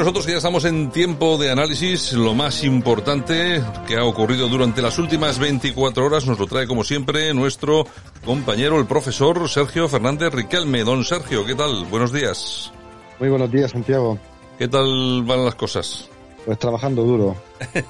nosotros que ya estamos en tiempo de análisis, lo más importante que ha ocurrido durante las últimas 24 horas nos lo trae como siempre nuestro compañero, el profesor Sergio Fernández Riquelme. Don Sergio, ¿qué tal? Buenos días. Muy buenos días, Santiago. ¿Qué tal van las cosas? Pues trabajando duro,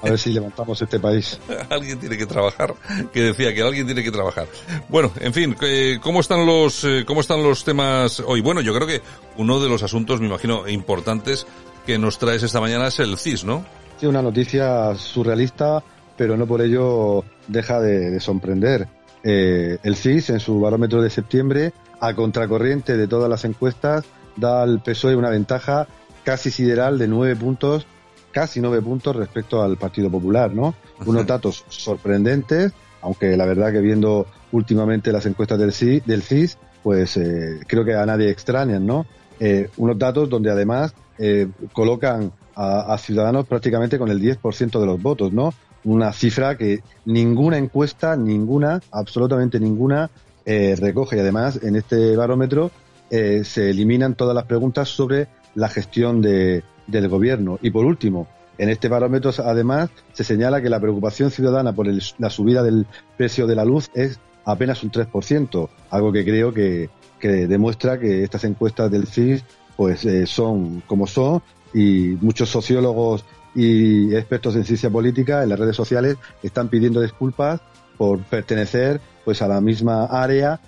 a ver si levantamos este país. alguien tiene que trabajar, que decía que alguien tiene que trabajar. Bueno, en fin, ¿cómo están los, eh, cómo están los temas hoy? Bueno, yo creo que uno de los asuntos, me imagino, importantes que nos traes esta mañana es el CIS, ¿no? Sí, una noticia surrealista, pero no por ello deja de, sorprender. Eh, el CIS, en su barómetro de septiembre, a contracorriente de todas las encuestas, da al PSOE una ventaja casi sideral de nueve puntos casi nueve puntos respecto al Partido Popular, ¿no? Unos datos sorprendentes, aunque la verdad que viendo últimamente las encuestas del, CIS, del CIS pues eh, creo que a nadie extrañan, ¿no? Eh, unos datos donde además eh, colocan a, Ciudadanos prácticamente con el 10% de los votos, ¿no? Una cifra que ninguna encuesta, ninguna, absolutamente ninguna, recoge. Y además, en este barómetro se eliminan todas las preguntas sobre la gestión de, del gobierno. Y por último, en este barómetro, además, se señala que la preocupación ciudadana por la subida del precio de la luz es apenas un 3%, algo que creo que, demuestra que estas encuestas del CIS pues eh, son como son y muchos sociólogos y expertos en ciencia política en las redes sociales están pidiendo disculpas por pertenecer pues a la misma área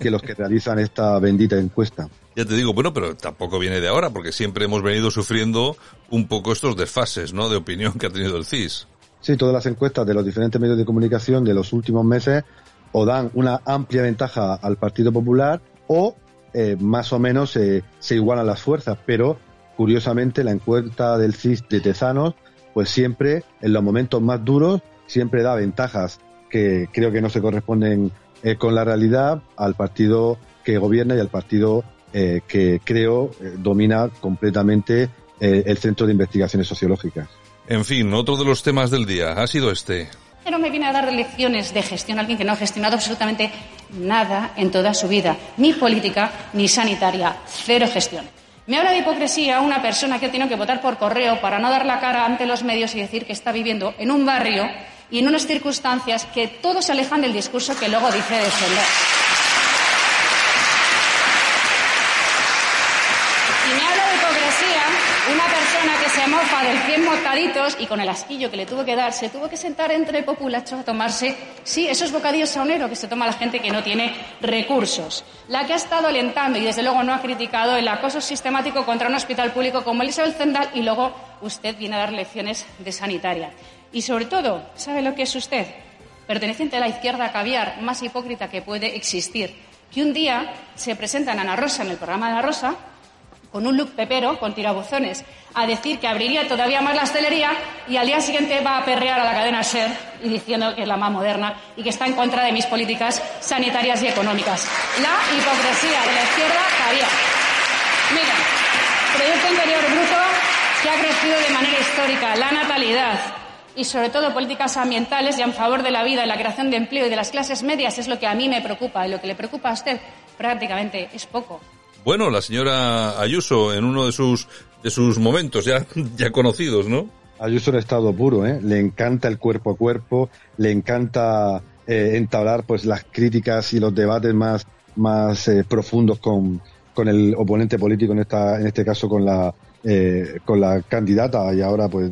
que los que realizan esta bendita encuesta. Ya te digo, bueno, pero tampoco viene de ahora, porque siempre hemos venido sufriendo un poco estos desfases, ¿no? De opinión que ha tenido el CIS. Sí, todas las encuestas de los diferentes medios de comunicación de los últimos meses o dan una amplia ventaja al Partido Popular o eh, más o menos se igualan las fuerzas, pero curiosamente la encuesta del CIS de Tezanos, pues siempre en los momentos más duros, siempre da ventajas que creo que no se corresponden eh, con la realidad al partido que gobierna y al partido eh, que creo eh, domina completamente eh, el Centro de Investigaciones Sociológicas. En fin, otro de los temas del día ha sido este. No me viene a dar lecciones de gestión a alguien que no ha gestionado absolutamente nada en toda su vida, ni política ni sanitaria, cero gestión. Me habla de hipocresía una persona que ha tenido que votar por correo para no dar la cara ante los medios y decir que está viviendo en un barrio y en unas circunstancias que todos se alejan del discurso que luego dice defender. una persona que se mofa del 100 mortaditos y con el asquillo que le tuvo que dar, se tuvo que sentar entre populachos a tomarse, sí, esos bocadillos saunero que se toma la gente que no tiene recursos. La que ha estado alentando y desde luego no ha criticado el acoso sistemático contra un hospital público como Elizabeth Zendal y luego usted viene a dar lecciones de sanitaria. Y sobre todo, ¿sabe lo que es usted? Perteneciente a la izquierda caviar más hipócrita que puede existir. Que un día se presenta en Ana Rosa, en el programa de Ana Rosa, con un look pepero, con tirabuzones, a decir que abriría todavía más la hostelería y al día siguiente va a perrear a la cadena SER y diciendo que es la más moderna y que está en contra de mis políticas sanitarias y económicas. La hipocresía de la izquierda cabía. Mira, Producto Interior Bruto que ha crecido de manera histórica, la natalidad y sobre todo políticas ambientales y en favor de la vida, la creación de empleo y de las clases medias es lo que a mí me preocupa y lo que le preocupa a usted prácticamente es poco. Bueno, la señora Ayuso en uno de sus de sus momentos ya, ya conocidos, ¿no? Ayuso en estado puro, ¿eh? Le encanta el cuerpo a cuerpo, le encanta eh, entablar pues las críticas y los debates más más eh, profundos con, con el oponente político en esta en este caso con la eh, con la candidata y ahora pues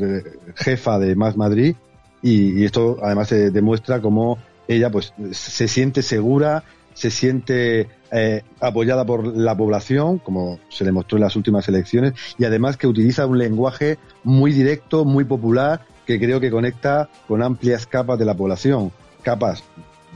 jefa de Más Madrid y, y esto además se demuestra cómo ella pues se siente segura se siente eh, apoyada por la población, como se demostró en las últimas elecciones, y además que utiliza un lenguaje muy directo, muy popular, que creo que conecta con amplias capas de la población, capas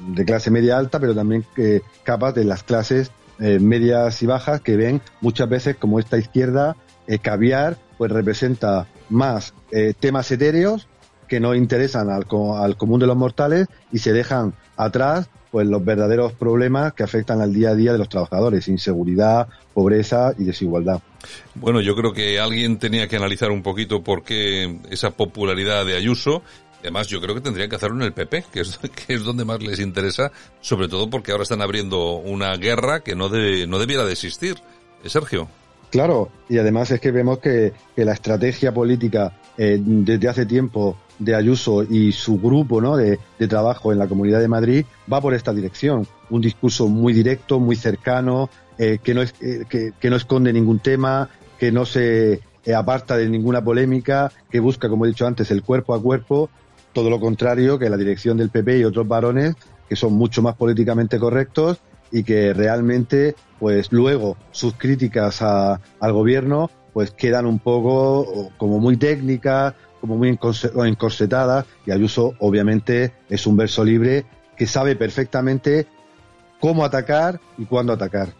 de clase media alta, pero también eh, capas de las clases eh, medias y bajas que ven muchas veces como esta izquierda caviar, pues representa más temas etéreos que no interesan al, al común de los mortales y se dejan atrás pues los verdaderos problemas que afectan al día a día de los trabajadores, inseguridad, pobreza y desigualdad. Bueno, yo creo que alguien tenía que analizar un poquito por qué esa popularidad de Ayuso. Además, yo creo que tendrían que hacerlo en el PP, que es, que es donde más les interesa, sobre todo porque ahora están abriendo una guerra que no, no debiera de existir. ¿Eh, Sergio. Claro, y además es que vemos que, la estrategia política eh, desde hace tiempo de Ayuso y su grupo ¿no? de, trabajo en la Comunidad de Madrid va por esta dirección. Un discurso muy directo, muy cercano, eh, que, no es, eh, que, no esconde ningún tema, que no se aparta de ninguna polémica, que busca, como he dicho antes, el cuerpo a cuerpo, todo lo contrario que la dirección del PP y otros varones que son mucho más políticamente correctos y que realmente, pues luego sus críticas al gobierno pues quedan un poco como muy técnicas, como muy encorsetadas y Ayuso obviamente es un verso libre que sabe perfectamente cómo atacar y cuándo atacar.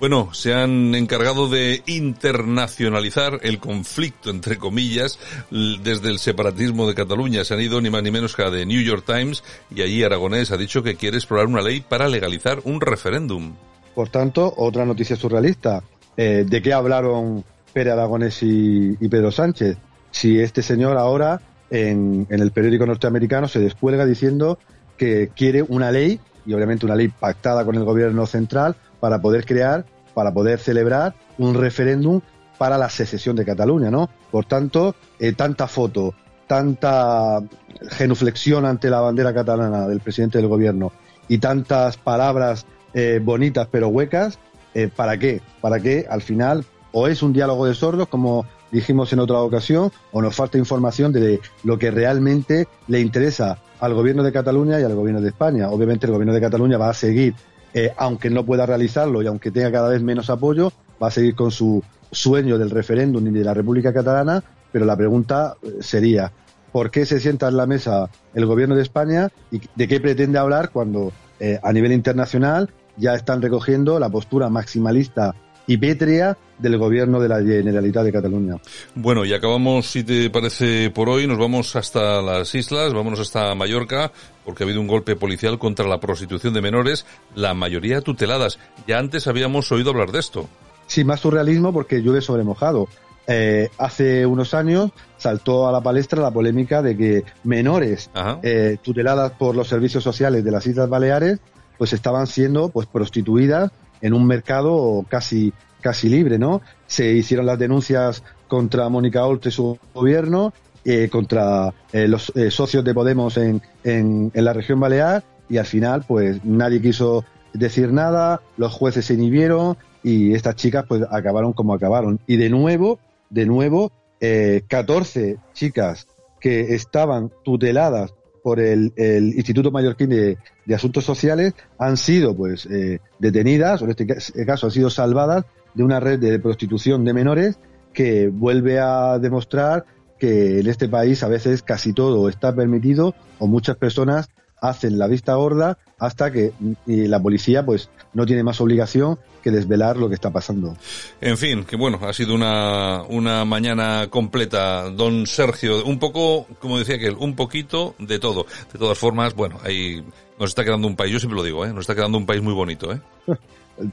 Bueno, se han encargado de internacionalizar el conflicto, entre comillas, desde el separatismo de Cataluña. Se han ido ni más ni menos que a The New York Times y allí Aragonés ha dicho que quiere explorar una ley para legalizar un referéndum. Por tanto, otra noticia surrealista. Eh, ¿De qué hablaron Pere Aragonés y, Pedro Sánchez? Si este señor ahora en, en el periódico norteamericano se descuelga diciendo que quiere una ley, y obviamente una ley pactada con el gobierno central, para poder crear, para poder celebrar un referéndum para la secesión de Cataluña, ¿no? Por tanto, eh, tanta foto, tanta genuflexión ante la bandera catalana del presidente del gobierno y tantas palabras eh, bonitas pero huecas, eh, ¿para qué? Para que al final o es un diálogo de sordos, como dijimos en otra ocasión, o nos falta información de lo que realmente le interesa al gobierno de Cataluña y al gobierno de España. Obviamente el gobierno de Cataluña va a seguir eh, aunque no pueda realizarlo y aunque tenga cada vez menos apoyo, va a seguir con su sueño del referéndum y de la República Catalana, pero la pregunta eh, sería, ¿por qué se sienta en la mesa el gobierno de España y de qué pretende hablar cuando eh, a nivel internacional ya están recogiendo la postura maximalista y pétrea del gobierno de la Generalitat de Cataluña. Bueno, y acabamos, si te parece, por hoy. Nos vamos hasta las islas, vámonos hasta Mallorca, porque ha habido un golpe policial contra la prostitución de menores, la mayoría tuteladas. Ya antes habíamos oído hablar de esto. Sí, más surrealismo porque llueve sobre mojado. Eh, hace unos años saltó a la palestra la polémica de que menores eh, tuteladas por los servicios sociales de las Islas Baleares pues estaban siendo pues prostituidas en un mercado casi casi libre, ¿no? Se hicieron las denuncias contra Mónica Oltre y su gobierno, eh, contra eh, los eh, socios de Podemos en, en, la región Balear y al final pues nadie quiso decir nada, los jueces se inhibieron y estas chicas pues acabaron como acabaron. Y de nuevo, de nuevo, eh, 14 chicas que estaban tuteladas por el, Instituto Mallorquín de, Asuntos Sociales han sido pues eh, detenidas, o en este caso han sido salvadas de una red de prostitución de menores que vuelve a demostrar que en este país a veces casi todo está permitido o muchas personas hacen la vista gorda hasta que la policía pues no tiene más obligación que desvelar lo que está pasando. En fin, que bueno, ha sido una, una mañana completa, don Sergio, un poco, como decía aquel, un poquito de todo. De todas formas, bueno, ahí nos está quedando un país, yo siempre lo digo, ¿eh? nos está quedando un país muy bonito. ¿eh?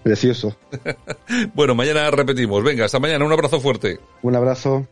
Precioso. bueno, mañana repetimos. Venga, hasta mañana, un abrazo fuerte. Un abrazo.